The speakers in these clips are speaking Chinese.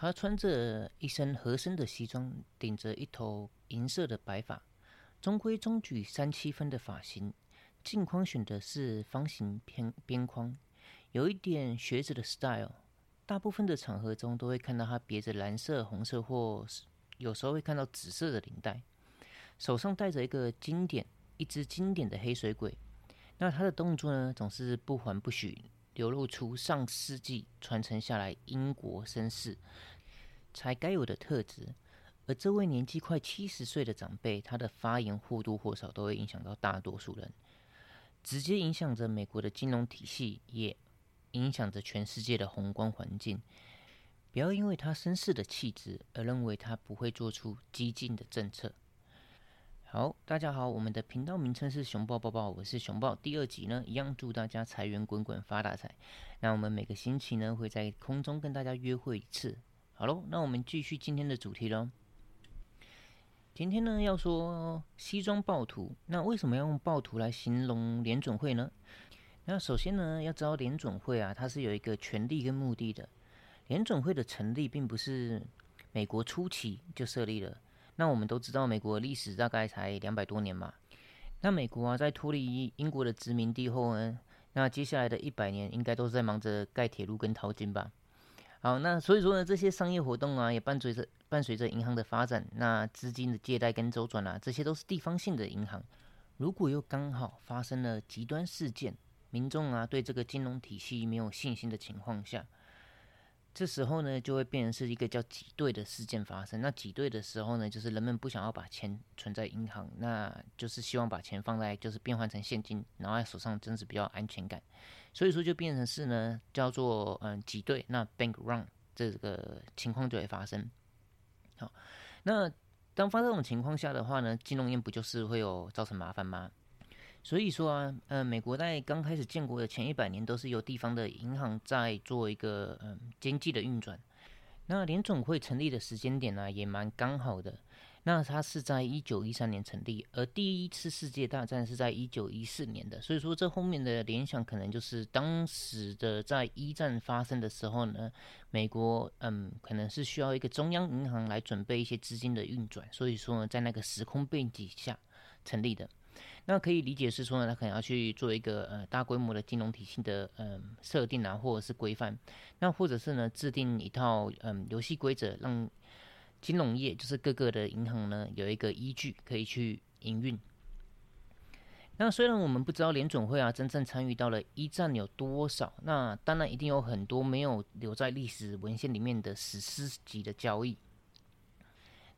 他穿着一身合身的西装，顶着一头银色的白发，中规中矩三七分的发型，镜框选的是方形偏边框，有一点学者的 style。大部分的场合中都会看到他别着蓝色、红色或有时候会看到紫色的领带，手上戴着一个经典、一只经典的黑水鬼。那他的动作呢，总是不缓不许。流露出上世纪传承下来英国绅士才该有的特质，而这位年纪快七十岁的长辈，他的发言或多或少都会影响到大多数人，直接影响着美国的金融体系，也影响着全世界的宏观环境。不要因为他绅士的气质而认为他不会做出激进的政策。好，大家好，我们的频道名称是熊抱抱抱，我是熊抱。第二集呢，一样祝大家财源滚滚，发大财。那我们每个星期呢，会在空中跟大家约会一次。好喽，那我们继续今天的主题喽。今天呢，要说西装暴徒。那为什么要用暴徒来形容联准会呢？那首先呢，要知道联准会啊，它是有一个权利跟目的的。联准会的成立，并不是美国初期就设立了。那我们都知道，美国历史大概才两百多年嘛。那美国啊，在脱离英国的殖民地后呢，那接下来的一百年应该都是在忙着盖铁路跟淘金吧。好，那所以说呢，这些商业活动啊，也伴随着伴随着银行的发展，那资金的借贷跟周转啊，这些都是地方性的银行。如果又刚好发生了极端事件，民众啊对这个金融体系没有信心的情况下。这时候呢，就会变成是一个叫挤兑的事件发生。那挤兑的时候呢，就是人们不想要把钱存在银行，那就是希望把钱放在就是变换成现金，然后在手上，真是比较安全感。所以说就变成是呢，叫做嗯挤兑。那 bank run 这个情况就会发生。好，那当发生这种情况下的话呢，金融业不就是会有造成麻烦吗？所以说啊，呃，美国在刚开始建国的前一百年，都是由地方的银行在做一个嗯经济的运转。那联总会成立的时间点呢，也蛮刚好的。那它是在一九一三年成立，而第一次世界大战是在一九一四年的。所以说，这后面的联想可能就是当时的在一战发生的时候呢，美国嗯可能是需要一个中央银行来准备一些资金的运转。所以说呢，在那个时空背景下成立的。那可以理解是说呢，他可能要去做一个呃大规模的金融体系的嗯设定啊，或者是规范，那或者是呢制定一套嗯游戏规则，让金融业就是各个的银行呢有一个依据可以去营运。那虽然我们不知道联总会啊真正参与到了一战有多少，那当然一定有很多没有留在历史文献里面的史诗级的交易。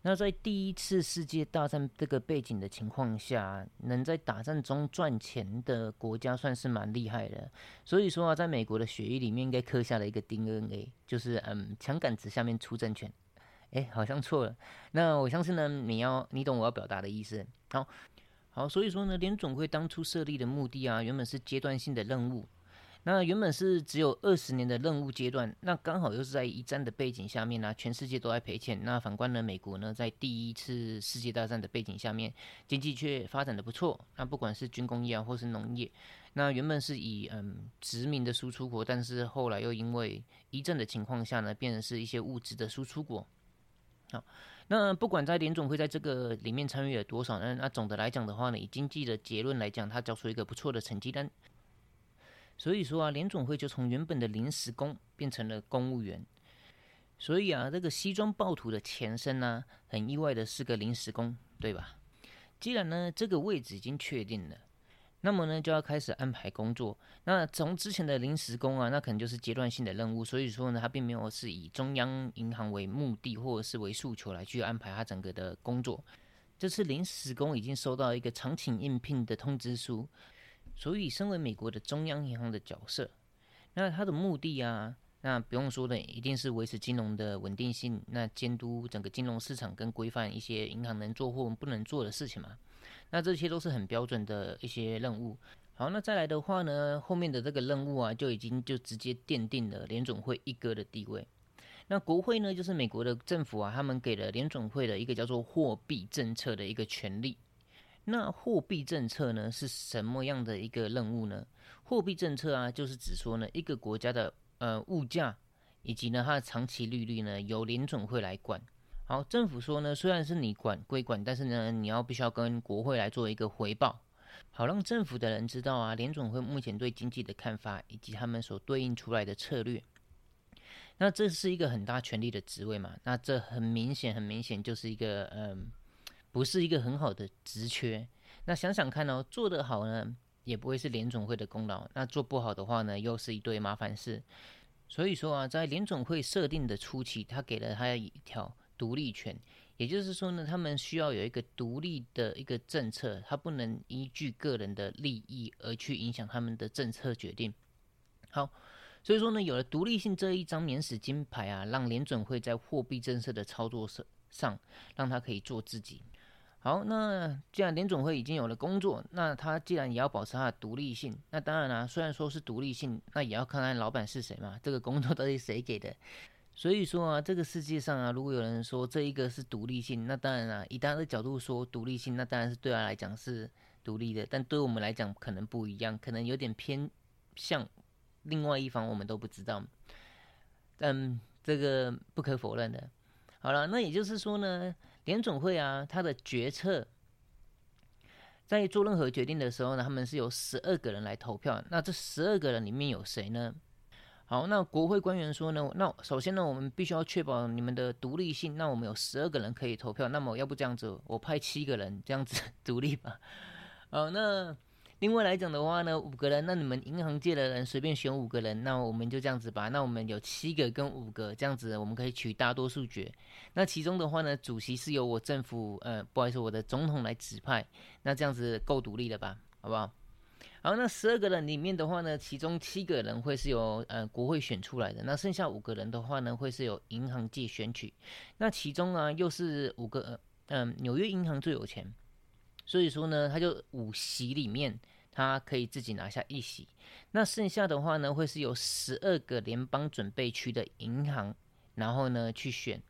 那在第一次世界大战这个背景的情况下，能在打战中赚钱的国家算是蛮厉害的。所以说啊，在美国的血液里面应该刻下了一个 DNA，就是嗯，枪杆子下面出政权。哎，好像错了。那我相信呢，你要你懂我要表达的意思。好，好，所以说呢，联总会当初设立的目的啊，原本是阶段性的任务。那原本是只有二十年的任务阶段，那刚好又是在一战的背景下面呢，全世界都在赔钱。那反观呢，美国呢，在第一次世界大战的背景下面，经济却发展的不错。那不管是军工业啊，或是农业，那原本是以嗯殖民的输出国，但是后来又因为一战的情况下呢，变成是一些物质的输出国。好，那不管在联总会在这个里面参与了多少呢？那总的来讲的话呢，以经济的结论来讲，它交出一个不错的成绩单。所以说啊，联总会就从原本的临时工变成了公务员。所以啊，这个西装暴徒的前身呢，很意外的是个临时工，对吧？既然呢这个位置已经确定了，那么呢就要开始安排工作。那从之前的临时工啊，那可能就是阶段性的任务。所以说呢，他并没有是以中央银行为目的或者是为诉求来去安排他整个的工作。这次临时工已经收到一个常请应聘的通知书。所以，身为美国的中央银行的角色，那它的目的啊，那不用说的，一定是维持金融的稳定性，那监督整个金融市场跟规范一些银行能做或不能做的事情嘛。那这些都是很标准的一些任务。好，那再来的话呢，后面的这个任务啊，就已经就直接奠定了联总会一哥的地位。那国会呢，就是美国的政府啊，他们给了联总会的一个叫做货币政策的一个权利。那货币政策呢是什么样的一个任务呢？货币政策啊，就是指说呢，一个国家的呃物价以及呢它的长期利率呢由联准会来管。好，政府说呢，虽然是你管归管，但是呢，你要必须要跟国会来做一个回报，好让政府的人知道啊，联总会目前对经济的看法以及他们所对应出来的策略。那这是一个很大权力的职位嘛？那这很明显，很明显就是一个嗯，不是一个很好的职缺。那想想看哦，做得好呢，也不会是联总会的功劳；那做不好的话呢，又是一堆麻烦事。所以说啊，在联总会设定的初期，他给了他一条。独立权，也就是说呢，他们需要有一个独立的一个政策，他不能依据个人的利益而去影响他们的政策决定。好，所以说呢，有了独立性这一张免死金牌啊，让联准会在货币政策的操作上上，让他可以做自己。好，那既然联总会已经有了工作，那他既然也要保持他的独立性，那当然啦，虽然说是独立性，那也要看看老板是谁嘛，这个工作到底谁给的。所以说啊，这个世界上啊，如果有人说这一个是独立性，那当然啊，以他的角度说独立性，那当然是对他来讲是独立的，但对我们来讲可能不一样，可能有点偏向另外一方，我们都不知道。但这个不可否认的。好了，那也就是说呢，联总会啊，他的决策在做任何决定的时候呢，他们是由十二个人来投票，那这十二个人里面有谁呢？好，那国会官员说呢？那首先呢，我们必须要确保你们的独立性。那我们有十二个人可以投票，那么要不这样子，我派七个人这样子独立吧。好，那另外来讲的话呢，五个人，那你们银行界的人随便选五个人，那我们就这样子吧。那我们有七个跟五个这样子，我们可以取大多数决。那其中的话呢，主席是由我政府，呃，不好意思，我的总统来指派。那这样子够独立了吧？好不好？好，那十二个人里面的话呢，其中七个人会是由呃国会选出来的，那剩下五个人的话呢，会是由银行界选取。那其中啊，又是五个嗯，纽约银行最有钱，所以说呢，他就五席里面，他可以自己拿下一席。那剩下的话呢，会是由十二个联邦准备区的银行，然后呢去选。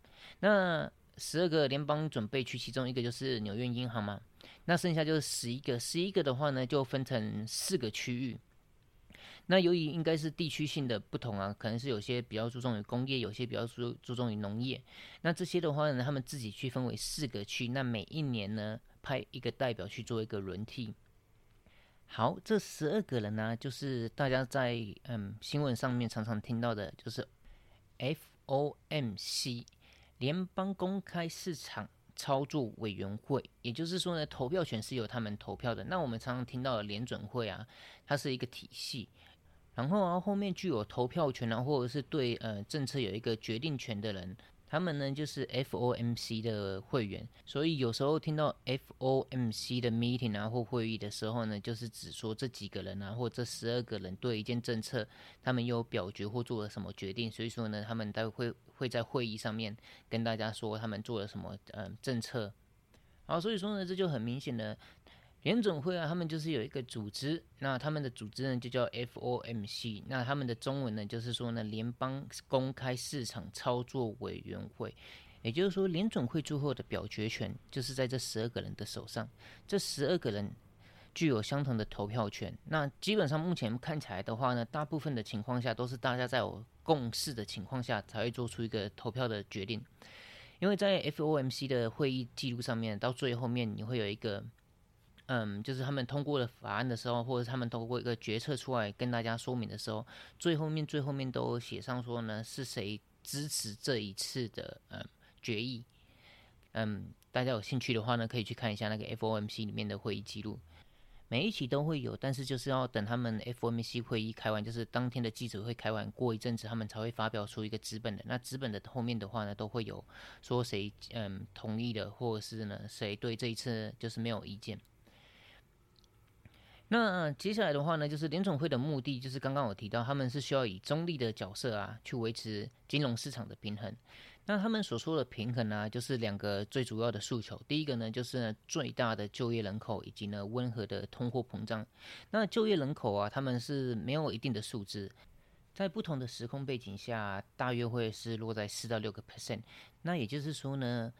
那十二个联邦准备区，其中一个就是纽约银行嘛。那剩下就是十一个，十一个的话呢，就分成四个区域。那由于应该是地区性的不同啊，可能是有些比较注重于工业，有些比较注注重于农业。那这些的话呢，他们自己区分为四个区。那每一年呢，派一个代表去做一个轮替。好，这十二个人呢，就是大家在嗯新闻上面常常听到的，就是 FOMC 联邦公开市场。操作委员会，也就是说呢，投票权是由他们投票的。那我们常常听到的联准会啊，它是一个体系，然后啊后面具有投票权啊，或者是对呃政策有一个决定权的人。他们呢就是 FOMC 的会员，所以有时候听到 FOMC 的 meeting 啊或会议的时候呢，就是指说这几个人啊或这十二个人对一件政策，他们有表决或做了什么决定，所以说呢，他们待会会在会议上面跟大家说他们做了什么嗯政策，好，所以说呢，这就很明显的。联总会啊，他们就是有一个组织，那他们的组织呢就叫 FOMC，那他们的中文呢就是说呢联邦公开市场操作委员会，也就是说联总会最后的表决权就是在这十二个人的手上，这十二个人具有相同的投票权。那基本上目前看起来的话呢，大部分的情况下都是大家在有共识的情况下才会做出一个投票的决定，因为在 FOMC 的会议记录上面，到最后面你会有一个。嗯，就是他们通过了法案的时候，或者他们通过一个决策出来跟大家说明的时候，最后面最后面都写上说呢，是谁支持这一次的嗯决议。嗯，大家有兴趣的话呢，可以去看一下那个 FOMC 里面的会议记录，每一期都会有，但是就是要等他们 FOMC 会议开完，就是当天的记者会开完，过一阵子他们才会发表出一个资本的。那资本的后面的话呢，都会有说谁嗯同意的，或者是呢谁对这一次就是没有意见。那接下来的话呢，就是联总会的目的，就是刚刚我提到，他们是需要以中立的角色啊，去维持金融市场的平衡。那他们所说的平衡呢，就是两个最主要的诉求。第一个呢，就是呢最大的就业人口，以及呢温和的通货膨胀。那就业人口啊，他们是没有一定的数字，在不同的时空背景下，大约会是落在四到六个 percent。那也就是说呢，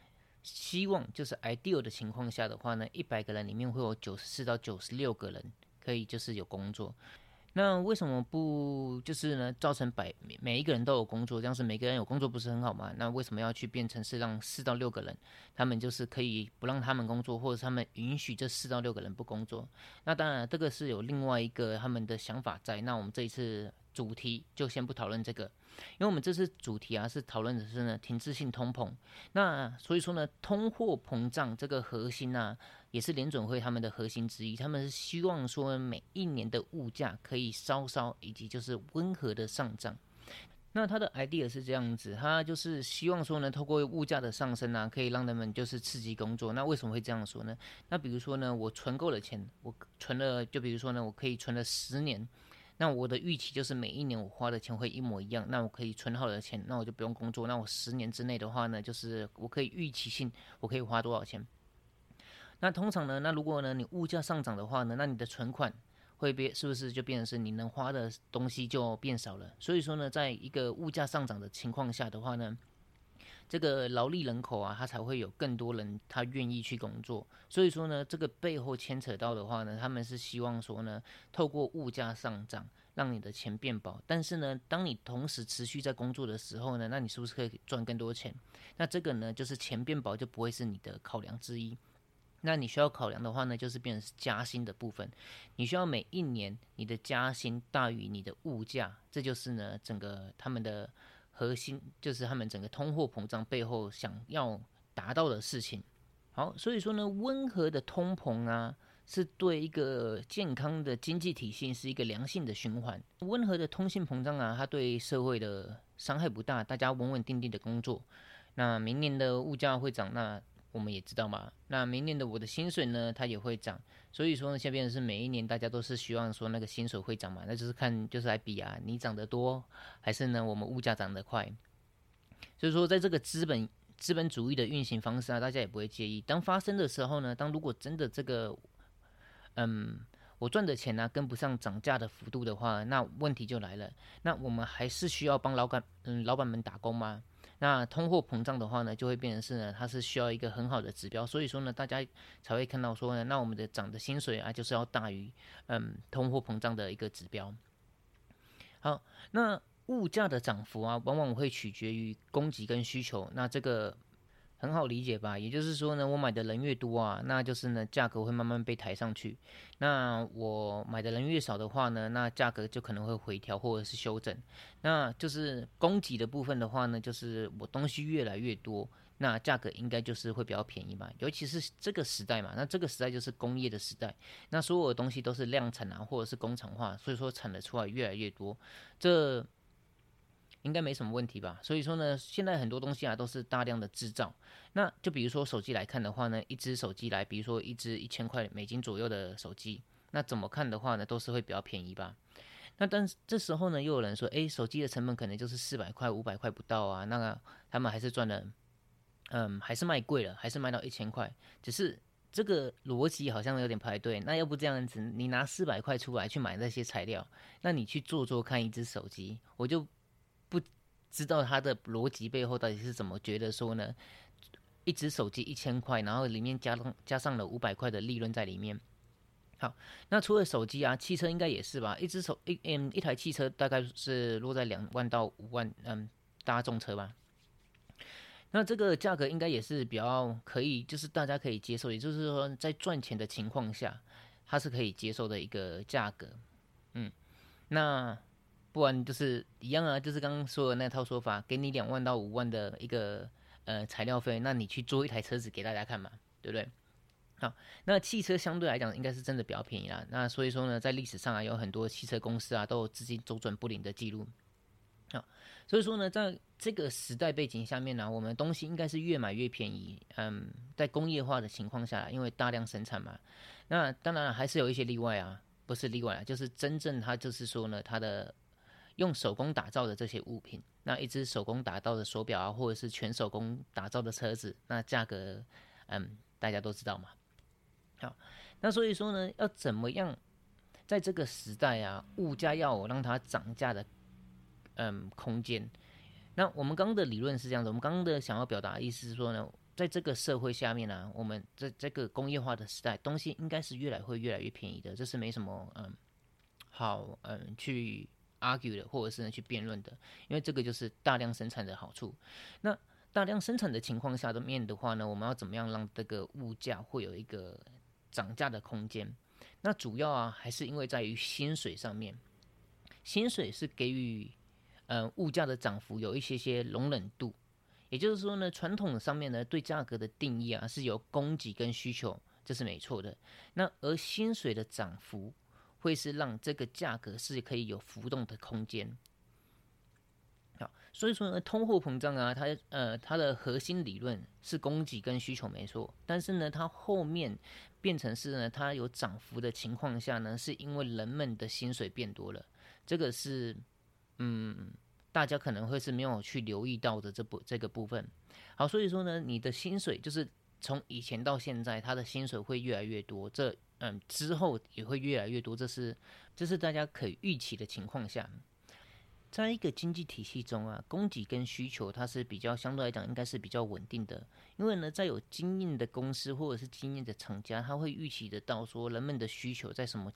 希望就是 ideal 的情况下的话呢，一百个人里面会有九十四到九十六个人。可以就是有工作，那为什么不就是呢？造成百每一个人都有工作，这样是每个人有工作不是很好吗？那为什么要去变成是让四到六个人，他们就是可以不让他们工作，或者他们允许这四到六个人不工作？那当然，这个是有另外一个他们的想法在。那我们这一次主题就先不讨论这个，因为我们这次主题啊是讨论的是呢停滞性通膨。那所以说呢，通货膨胀这个核心啊。也是联准会他们的核心之一，他们是希望说每一年的物价可以稍稍以及就是温和的上涨。那他的 idea 是这样子，他就是希望说呢，透过物价的上升啊，可以让他们就是刺激工作。那为什么会这样说呢？那比如说呢，我存够了钱，我存了，就比如说呢，我可以存了十年，那我的预期就是每一年我花的钱会一模一样。那我可以存好的钱，那我就不用工作。那我十年之内的话呢，就是我可以预期性我可以花多少钱。那通常呢，那如果呢你物价上涨的话呢，那你的存款会变，是不是就变成是你能花的东西就变少了？所以说呢，在一个物价上涨的情况下的话呢，这个劳力人口啊，他才会有更多人他愿意去工作。所以说呢，这个背后牵扯到的话呢，他们是希望说呢，透过物价上涨让你的钱变薄。但是呢，当你同时持续在工作的时候呢，那你是不是可以赚更多钱？那这个呢，就是钱变薄就不会是你的考量之一。那你需要考量的话呢，就是变成是加薪的部分。你需要每一年你的加薪大于你的物价，这就是呢整个他们的核心，就是他们整个通货膨胀背后想要达到的事情。好，所以说呢，温和的通膨啊，是对一个健康的经济体系是一个良性的循环。温和的通信膨胀啊，它对社会的伤害不大，大家稳稳定定的工作。那明年的物价会涨，那。我们也知道嘛，那明年的我的薪水呢，它也会涨，所以说呢，下边是每一年大家都是希望说那个薪水会涨嘛，那就是看就是来比啊，你涨得多还是呢我们物价涨得快，所以说在这个资本资本主义的运行方式啊，大家也不会介意。当发生的时候呢，当如果真的这个，嗯，我赚的钱呢跟不上涨价的幅度的话，那问题就来了，那我们还是需要帮老板嗯老板们打工吗？那通货膨胀的话呢，就会变成是呢，它是需要一个很好的指标，所以说呢，大家才会看到说呢，那我们的涨的薪水啊，就是要大于嗯通货膨胀的一个指标。好，那物价的涨幅啊，往往会取决于供给跟需求，那这个。很好理解吧？也就是说呢，我买的人越多啊，那就是呢，价格会慢慢被抬上去。那我买的人越少的话呢，那价格就可能会回调或者是修正。那就是供给的部分的话呢，就是我东西越来越多，那价格应该就是会比较便宜吧。尤其是这个时代嘛，那这个时代就是工业的时代，那所有的东西都是量产啊，或者是工厂化，所以说产的出来越来越多，这。应该没什么问题吧？所以说呢，现在很多东西啊都是大量的制造。那就比如说手机来看的话呢，一只手机来，比如说一只一千块美金左右的手机，那怎么看的话呢，都是会比较便宜吧？那但是这时候呢，又有人说，诶，手机的成本可能就是四百块、五百块不到啊，那个他们还是赚了，嗯，还是卖贵了，还是卖到一千块。只是这个逻辑好像有点不太对。那要不这样子，你拿四百块出来去买那些材料，那你去做做看一只手机，我就。不知道他的逻辑背后到底是怎么觉得说呢？一只手机一千块，然后里面加上加上了五百块的利润在里面。好，那除了手机啊，汽车应该也是吧？一只手一嗯一台汽车大概是落在两万到五万嗯大众车吧。那这个价格应该也是比较可以，就是大家可以接受，也就是说在赚钱的情况下，它是可以接受的一个价格。嗯，那。不然就是一样啊，就是刚刚说的那套说法，给你两万到五万的一个呃材料费，那你去做一台车子给大家看嘛，对不对？好，那汽车相对来讲应该是真的比较便宜啦。那所以说呢，在历史上啊，有很多汽车公司啊都有资金周转不灵的记录。好，所以说呢，在这个时代背景下面呢，我们东西应该是越买越便宜。嗯，在工业化的情况下，因为大量生产嘛，那当然还是有一些例外啊，不是例外啊，就是真正它就是说呢，它的。用手工打造的这些物品，那一只手工打造的手表啊，或者是全手工打造的车子，那价格，嗯，大家都知道嘛。好，那所以说呢，要怎么样在这个时代啊，物价要让它涨价的，嗯，空间？那我们刚刚的理论是这样子，我们刚刚的想要表达的意思是说呢，在这个社会下面呢，我们在这个工业化的时代，东西应该是越来会越来越便宜的，这是没什么嗯。好嗯去 argue 的，或者是呢去辩论的，因为这个就是大量生产的好处。那大量生产的情况下的面的话呢，我们要怎么样让这个物价会有一个涨价的空间？那主要啊还是因为在于薪水上面，薪水是给予嗯物价的涨幅有一些些容忍度。也就是说呢，传统上面呢对价格的定义啊是由供给跟需求，这是没错的。那而薪水的涨幅会是让这个价格是可以有浮动的空间。好，所以说呢，通货膨胀啊，它呃它的核心理论是供给跟需求没错，但是呢，它后面变成是呢，它有涨幅的情况下呢，是因为人们的薪水变多了，这个是嗯。大家可能会是没有去留意到的这部这个部分，好，所以说呢，你的薪水就是从以前到现在，他的薪水会越来越多，这嗯之后也会越来越多，这是这是大家可以预期的情况下，在一个经济体系中啊，供给跟需求它是比较相对来讲应该是比较稳定的，因为呢，在有经验的公司或者是经验的厂家，他会预期得到说人们的需求在什么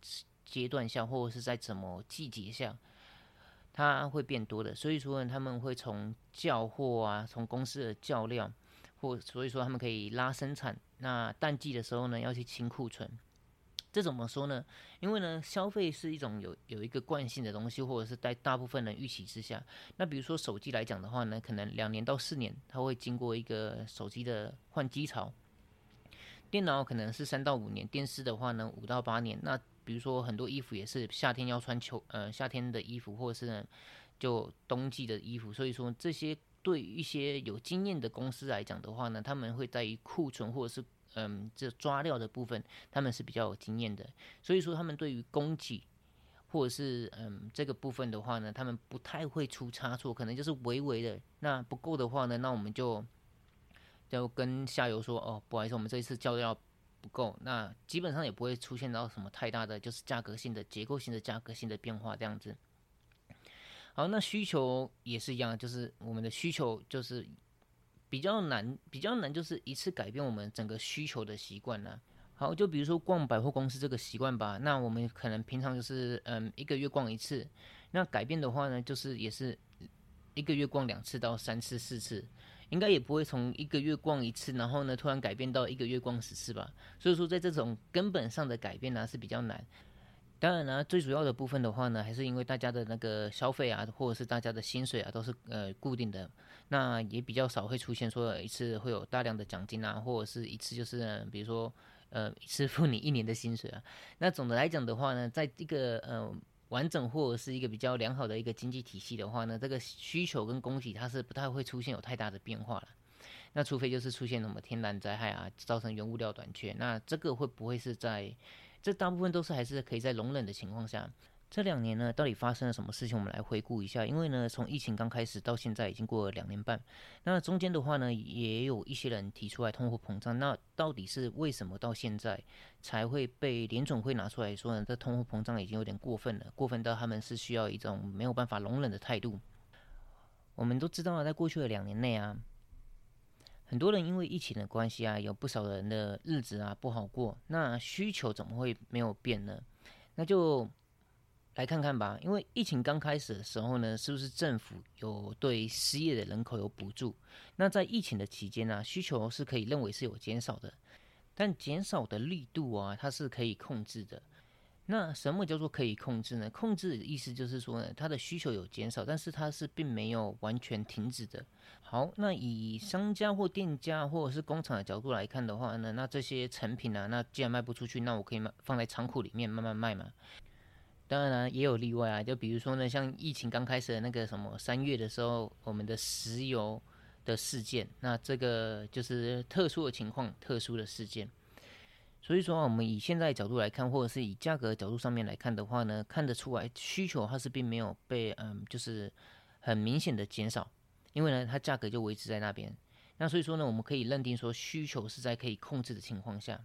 阶段下，或者是在什么季节下。它会变多的，所以说呢，他们会从叫货啊，从公司的叫料，或所以说他们可以拉生产。那淡季的时候呢，要去清库存。这怎么说呢？因为呢，消费是一种有有一个惯性的东西，或者是在大部分人预期之下。那比如说手机来讲的话呢，可能两年到四年，它会经过一个手机的换机潮。电脑可能是三到五年，电视的话呢，五到八年。那比如说很多衣服也是夏天要穿秋呃夏天的衣服，或者是呢就冬季的衣服，所以说这些对一些有经验的公司来讲的话呢，他们会在于库存或者是嗯这抓料的部分，他们是比较有经验的，所以说他们对于供给或者是嗯这个部分的话呢，他们不太会出差错，可能就是微微的那不够的话呢，那我们就就跟下游说哦，不好意思，我们这一次交料。不够，那基本上也不会出现到什么太大的，就是价格性的、结构性的、价格性的变化这样子。好，那需求也是一样，就是我们的需求就是比较难，比较难，就是一次改变我们整个需求的习惯呢。好，就比如说逛百货公司这个习惯吧，那我们可能平常就是嗯一个月逛一次，那改变的话呢，就是也是一个月逛两次到三次、四次。应该也不会从一个月逛一次，然后呢突然改变到一个月逛十次吧。所以说，在这种根本上的改变呢是比较难。当然呢，最主要的部分的话呢，还是因为大家的那个消费啊，或者是大家的薪水啊都是呃固定的，那也比较少会出现说一次会有大量的奖金啊，或者是一次就是比如说呃一次付你一年的薪水啊。那总的来讲的话呢，在这个呃。完整或者是一个比较良好的一个经济体系的话呢，这个需求跟供给它是不太会出现有太大的变化了。那除非就是出现什么天然灾害啊，造成原物料短缺，那这个会不会是在这大部分都是还是可以在容忍的情况下？这两年呢，到底发生了什么事情？我们来回顾一下。因为呢，从疫情刚开始到现在已经过了两年半，那中间的话呢，也有一些人提出来通货膨胀。那到底是为什么到现在才会被联总会拿出来说呢？这通货膨胀已经有点过分了，过分到他们是需要一种没有办法容忍的态度。我们都知道，在过去的两年内啊，很多人因为疫情的关系啊，有不少人的日子啊不好过。那需求怎么会没有变呢？那就。来看看吧，因为疫情刚开始的时候呢，是不是政府有对失业的人口有补助？那在疫情的期间呢，需求是可以认为是有减少的，但减少的力度啊，它是可以控制的。那什么叫做可以控制呢？控制的意思就是说呢，它的需求有减少，但是它是并没有完全停止的。好，那以商家或店家或者是工厂的角度来看的话呢，那这些成品啊，那既然卖不出去，那我可以卖放在仓库里面慢慢卖嘛。当然，也有例外啊，就比如说呢，像疫情刚开始的那个什么三月的时候，我们的石油的事件，那这个就是特殊的情况，特殊的事件。所以说，我们以现在角度来看，或者是以价格角度上面来看的话呢，看得出来需求它是并没有被嗯，就是很明显的减少，因为呢，它价格就维持在那边。那所以说呢，我们可以认定说需求是在可以控制的情况下。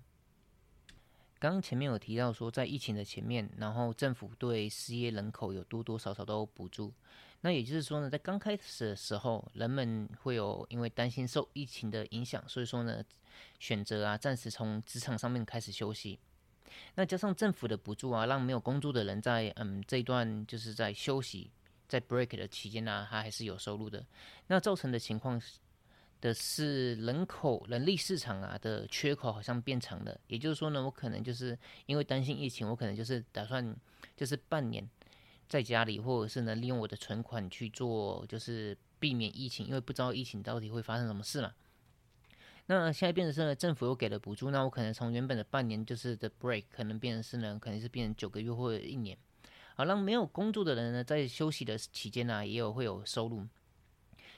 刚刚前面有提到说，在疫情的前面，然后政府对失业人口有多多少少都补助。那也就是说呢，在刚开始的时候，人们会有因为担心受疫情的影响，所以说呢，选择啊暂时从职场上面开始休息。那加上政府的补助啊，让没有工作的人在嗯这一段就是在休息在 break 的期间呢，他还是有收入的。那造成的情况的是人口人力市场啊的缺口好像变长了。也就是说呢，我可能就是因为担心疫情，我可能就是打算就是半年在家里，或者是呢利用我的存款去做，就是避免疫情，因为不知道疫情到底会发生什么事嘛。那现在变成是呢，政府又给了补助，那我可能从原本的半年就是的 break，可能变成是呢，可能是变成九个月或者一年，好让没有工作的人呢，在休息的期间呢，也有会有收入。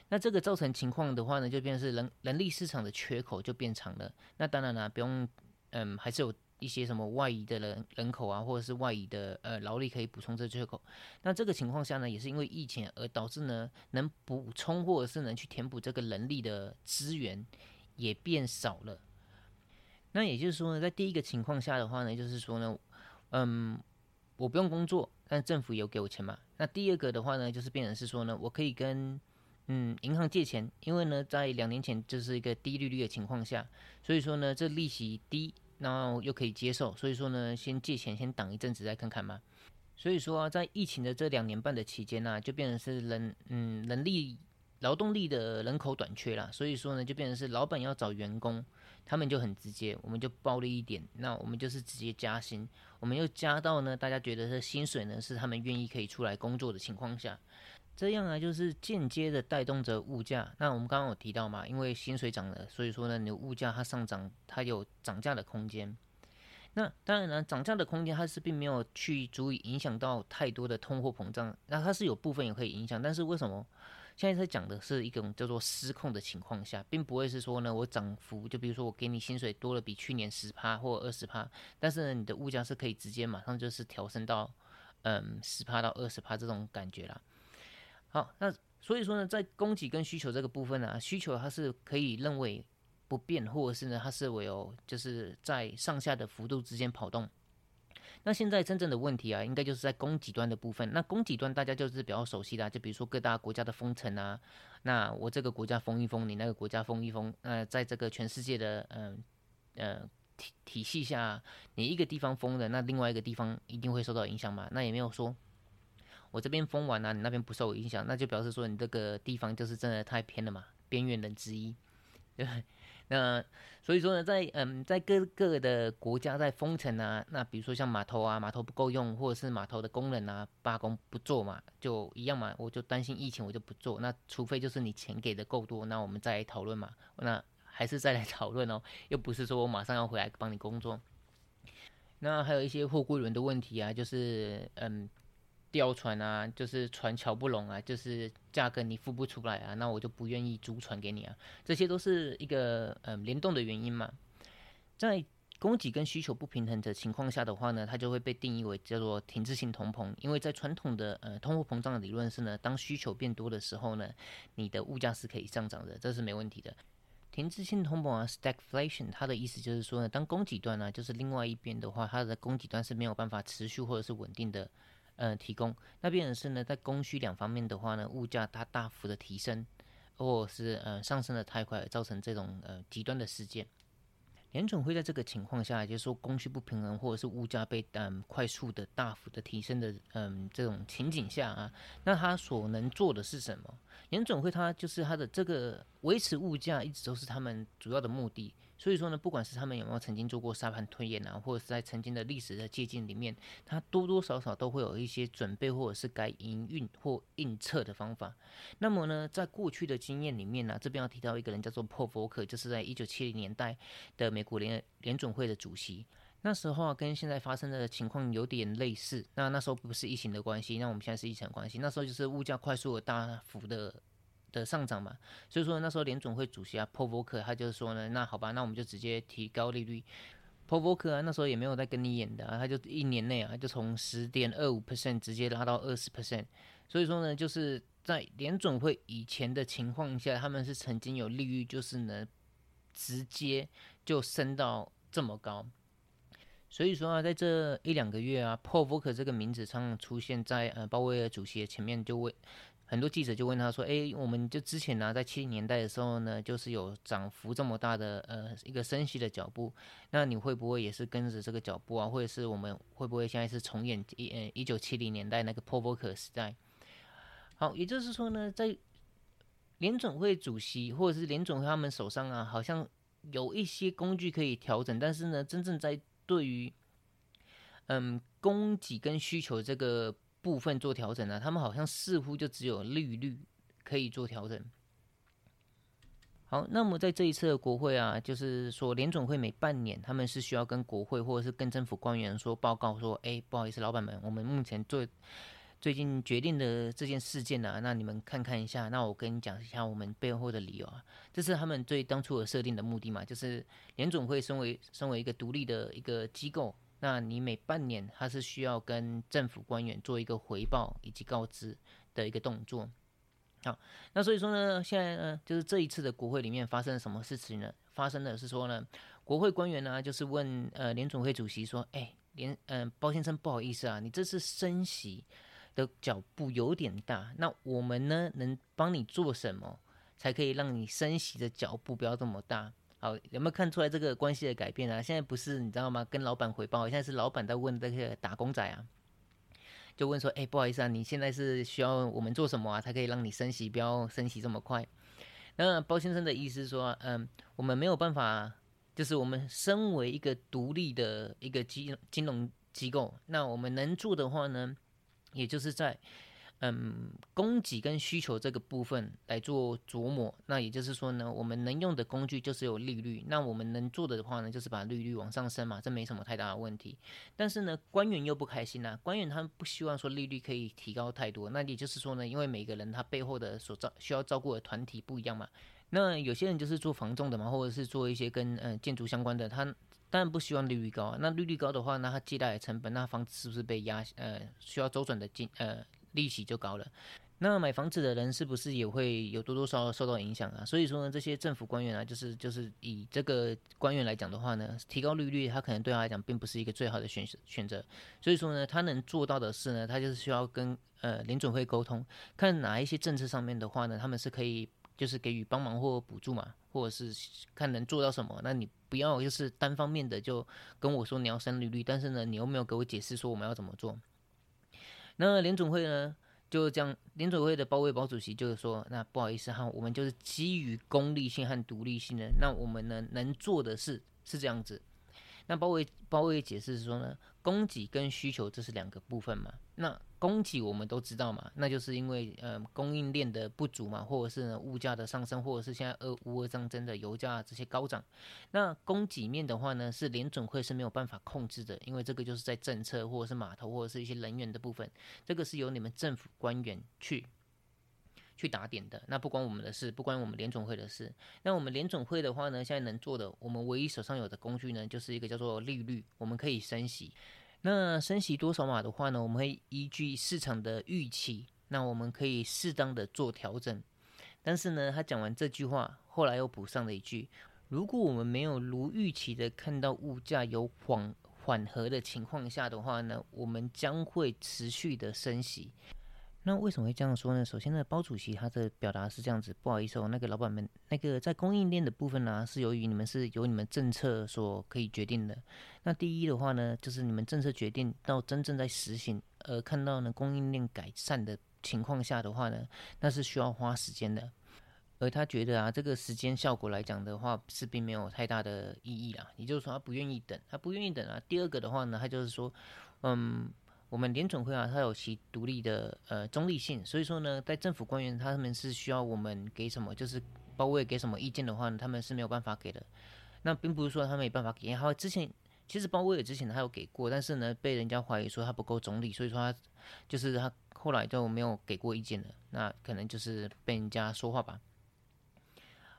那这个造成情况的话呢，就变成是人人力市场的缺口就变长了。那当然了，不用，嗯，还是有一些什么外移的人人口啊，或者是外移的呃劳力可以补充这缺口。那这个情况下呢，也是因为疫情而导致呢，能补充或者是能去填补这个人力的资源。也变少了，那也就是说呢，在第一个情况下的话呢，就是说呢，嗯，我不用工作，但政府有给我钱嘛。那第二个的话呢，就是变成是说呢，我可以跟嗯银行借钱，因为呢，在两年前就是一个低利率的情况下，所以说呢，这利息低，然后又可以接受，所以说呢，先借钱先挡一阵子再看看嘛。所以说，在疫情的这两年半的期间呢，就变成是人嗯人力。劳动力的人口短缺啦，所以说呢，就变成是老板要找员工，他们就很直接，我们就暴力一点，那我们就是直接加薪，我们又加到呢，大家觉得这薪水呢是他们愿意可以出来工作的情况下，这样啊，就是间接的带动着物价。那我们刚刚有提到嘛，因为薪水涨了，所以说呢，你的物价它上涨，它有涨价的空间。那当然呢，涨价的空间它是并没有去足以影响到太多的通货膨胀，那它是有部分也可以影响，但是为什么？现在在讲的是一种叫做失控的情况下，并不会是说呢，我涨幅就比如说我给你薪水多了比去年十趴或二十趴，但是呢，你的物价是可以直接马上就是调升到嗯十趴到二十趴这种感觉啦。好，那所以说呢，在供给跟需求这个部分呢，需求它是可以认为不变，或者是呢它是唯有就是在上下的幅度之间跑动。那现在真正的问题啊，应该就是在供给端的部分。那供给端大家就是比较熟悉的，就比如说各大国家的封城啊，那我这个国家封一封，你那个国家封一封，那在这个全世界的嗯呃体体系下，你一个地方封的，那另外一个地方一定会受到影响嘛？那也没有说我这边封完了，你那边不受影响，那就表示说你这个地方就是真的太偏了嘛，边缘人之一，对。那所以说呢，在嗯，在各个的国家在封城啊，那比如说像码头啊，码头不够用，或者是码头的工人啊罢工不做嘛，就一样嘛，我就担心疫情，我就不做。那除非就是你钱给的够多，那我们再来讨论嘛。那还是再来 讨论哦，又不是说我马上要回来帮你工作。那还有一些货柜轮的问题啊，就是嗯。吊船啊，就是船桥不拢啊，就是价格你付不出来啊，那我就不愿意租船给你啊，这些都是一个嗯联动的原因嘛。在供给跟需求不平衡的情况下的话呢，它就会被定义为叫做停滞性通膨，因为在传统的呃通货膨胀的理论是呢，当需求变多的时候呢，你的物价是可以上涨的，这是没问题的。停滞性通膨啊，stagflation，它的意思就是说呢，当供给端呢，就是另外一边的话，它的供给端是没有办法持续或者是稳定的。呃，提供那变成是呢，在供需两方面的话呢，物价它大幅的提升，或者是呃上升的太快，造成这种呃极端的事件。联准会在这个情况下，就是说供需不平衡，或者是物价被嗯快速的大幅的提升的嗯这种情景下啊，那它所能做的是什么？联准会它就是它的这个维持物价一直都是他们主要的目的。所以说呢，不管是他们有没有曾经做过沙盘推演啊，或者是在曾经的历史的借鉴里面，它多多少少都会有一些准备或者是该营运或应测的方法。那么呢，在过去的经验里面呢，这边要提到一个人叫做 Paul Volcker，就是在一九七零年代的美国联联准会的主席。那时候啊，跟现在发生的情况有点类似。那那时候不是疫情的关系，那我们现在是疫情关系。那时候就是物价快速的大幅的。的上涨嘛，所以说那时候联总会主席啊，Paul Volcker 他就说呢，那好吧，那我们就直接提高利率。Paul Volcker 啊，那时候也没有在跟你演的啊，他就一年内啊，就从十点二五 percent 直接拉到二十 percent。所以说呢，就是在联总会以前的情况下，他们是曾经有利率就是呢，直接就升到这么高。所以说啊，在这一两个月啊，Paul Volcker 这个名字上出现在呃鲍威尔主席的前面，就为很多记者就问他说：“哎，我们就之前呢，在七零年代的时候呢，就是有涨幅这么大的呃一个升息的脚步，那你会不会也是跟着这个脚步啊？或者是我们会不会现在是重演一呃一九七零年代那个 p o v o k e r 时代？好，也就是说呢，在联总会主席或者是联总会他们手上啊，好像有一些工具可以调整，但是呢，真正在对于嗯供给跟需求这个。”部分做调整呢，他们好像似乎就只有利率可以做调整。好，那么在这一次的国会啊，就是说联总会每半年他们是需要跟国会或者是跟政府官员说报告说，哎，不好意思，老板们，我们目前最最近决定的这件事件呢，那你们看看一下，那我跟你讲一下我们背后的理由啊，这是他们最当初的设定的目的嘛，就是联总会身为身为一个独立的一个机构。那你每半年，它是需要跟政府官员做一个回报以及告知的一个动作。好，那所以说呢，现在呢，就是这一次的国会里面发生了什么事情呢？发生的是说呢，国会官员呢，就是问呃联总会主席说，哎，联嗯包先生不好意思啊，你这次升息的脚步有点大，那我们呢能帮你做什么，才可以让你升息的脚步不要这么大？好，有没有看出来这个关系的改变啊？现在不是你知道吗？跟老板回报，现在是老板在问这个打工仔啊，就问说：“哎，不好意思啊，你现在是需要我们做什么啊，才可以让你升息，不要升息这么快？”那包先生的意思说：“嗯，我们没有办法，就是我们身为一个独立的一个金金融机构，那我们能做的话呢，也就是在。”嗯，供给跟需求这个部分来做琢磨，那也就是说呢，我们能用的工具就是有利率，那我们能做的话呢，就是把利率往上升嘛，这没什么太大的问题。但是呢，官员又不开心呐，官员他们不希望说利率可以提高太多，那也就是说呢，因为每个人他背后的所照需要照顾的团体不一样嘛，那有些人就是做房仲的嘛，或者是做一些跟呃建筑相关的，他当然不希望利率高，那利率高的话，那他借贷的成本，那房子是不是被压呃需要周转的金呃？利息就高了，那买房子的人是不是也会有多多少少受到影响啊？所以说呢，这些政府官员啊，就是就是以这个官员来讲的话呢，提高利率，他可能对他来讲并不是一个最好的选选择。所以说呢，他能做到的是呢，他就是需要跟呃联准会沟通，看哪一些政策上面的话呢，他们是可以就是给予帮忙或补助嘛，或者是看能做到什么。那你不要就是单方面的就跟我说你要升利率，但是呢，你又没有给我解释说我们要怎么做。那联总会呢，就这样，联总会的包围包主席就是说，那不好意思哈，我们就是基于功利性和独立性的，那我们呢能做的事是这样子。那包围包围解释是说呢，供给跟需求这是两个部分嘛。那供给我们都知道嘛，那就是因为呃供应链的不足嘛，或者是物价的上升，或者是现在俄乌俄战争的油价这些高涨。那供给面的话呢，是联准会是没有办法控制的，因为这个就是在政策或者是码头或者是一些人员的部分，这个是由你们政府官员去。去打点的，那不关我们的事，不关我们联总会的事。那我们联总会的话呢，现在能做的，我们唯一手上有的工具呢，就是一个叫做利率，我们可以升息。那升息多少码的话呢，我们会依据市场的预期，那我们可以适当的做调整。但是呢，他讲完这句话，后来又补上了一句：如果我们没有如预期的看到物价有缓缓和的情况下的话呢，我们将会持续的升息。那为什么会这样说呢？首先呢，包主席他的表达是这样子，不好意思哦，那个老板们，那个在供应链的部分呢，是由于你们是由你们政策所可以决定的。那第一的话呢，就是你们政策决定到真正在实行，而看到呢供应链改善的情况下的话呢，那是需要花时间的。而他觉得啊，这个时间效果来讲的话，是并没有太大的意义啦。也就是说，他不愿意等，他不愿意等啊。第二个的话呢，他就是说，嗯。我们联总会啊，它有其独立的呃中立性，所以说呢，在政府官员他们是需要我们给什么，就是包围给什么意见的话呢，他们是没有办法给的。那并不是说他没办法给，他之前其实包威尔之前他有给过，但是呢，被人家怀疑说他不够中立，所以说他就是他后来就没有给过意见了。那可能就是被人家说话吧。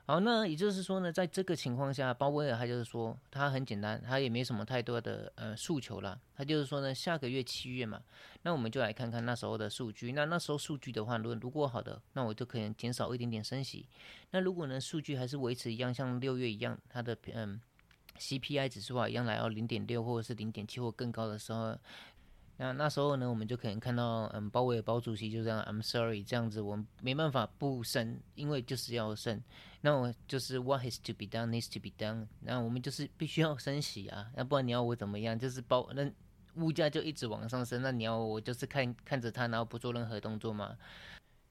好，那也就是说呢，在这个情况下，鲍威尔他就是说，他很简单，他也没什么太多的呃诉求了。他就是说呢，下个月七月嘛，那我们就来看看那时候的数据。那那时候数据的话，如果如果好的，那我就可能减少一点点升息。那如果呢数据还是维持一样，像六月一样，它的嗯 CPI 指数啊一样来到零点六或者是零点七或更高的时候，那那时候呢，我们就可能看到，嗯，鲍威尔包主席就这样，I'm sorry，这样子，我们没办法不升，因为就是要升。那我就是 What has to be done needs to be done。那我们就是必须要升息啊，要不然你要我怎么样？就是包那物价就一直往上升，那你要我就是看看着它，然后不做任何动作嘛？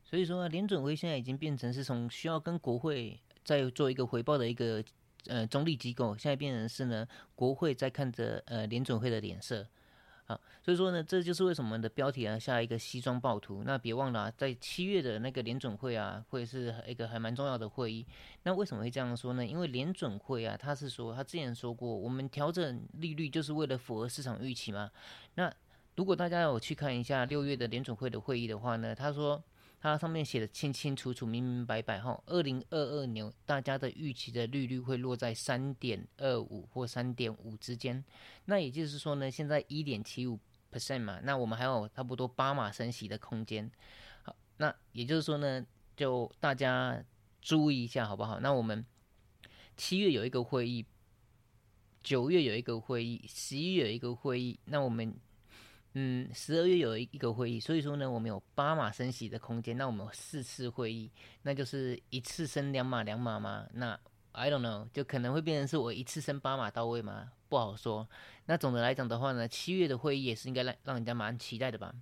所以说，联准会现在已经变成是从需要跟国会再做一个回报的一个呃中立机构，现在变成是呢，国会在看着呃联准会的脸色。啊，所以说呢，这就是为什么的标题啊下一个西装暴徒。那别忘了，在七月的那个联准会啊，会是一个还蛮重要的会议。那为什么会这样说呢？因为联准会啊，他是说他之前说过，我们调整利率就是为了符合市场预期嘛。那如果大家有去看一下六月的联准会的会议的话呢，他说。它上面写的清清楚楚、明明白白哈，二零二二年大家的预期的利率会落在三点二五或三点五之间。那也就是说呢，现在一点七五 percent 嘛，那我们还有差不多八码升息的空间。好，那也就是说呢，就大家注意一下好不好？那我们七月有一个会议，九月有一个会议，十一月有一个会议，那我们。嗯，十二月有一一个会议，所以说呢，我们有八码升息的空间。那我们有四次会议，那就是一次升两码两码吗？那 I don't know，就可能会变成是我一次升八码到位吗？不好说。那总的来讲的话呢，七月的会议也是应该让让人家蛮期待的吧。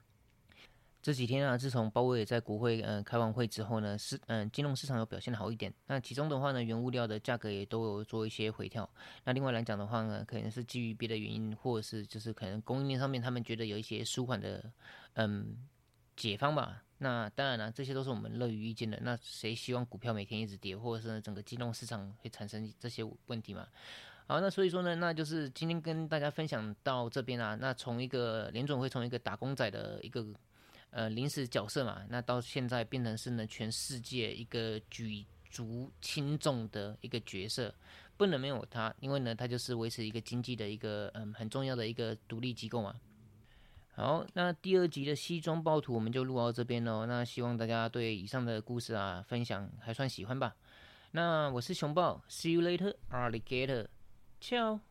这几天啊，自从鲍威尔在国会嗯开完会之后呢，市嗯金融市场有表现的好一点。那其中的话呢，原物料的价格也都有做一些回调。那另外来讲的话呢，可能是基于别的原因，或者是就是可能供应链上面他们觉得有一些舒缓的嗯解方吧。那当然了，这些都是我们乐于意见的。那谁希望股票每天一直跌，或者是整个金融市场会产生这些问题嘛？好，那所以说呢，那就是今天跟大家分享到这边啊。那从一个联总会从一个打工仔的一个。呃，临时角色嘛，那到现在变成是呢全世界一个举足轻重的一个角色，不能没有他，因为呢，他就是维持一个经济的一个嗯很重要的一个独立机构嘛。好，那第二集的西装暴徒我们就录到这边喽。那希望大家对以上的故事啊分享还算喜欢吧。那我是熊豹，See you later, alligator，ciao。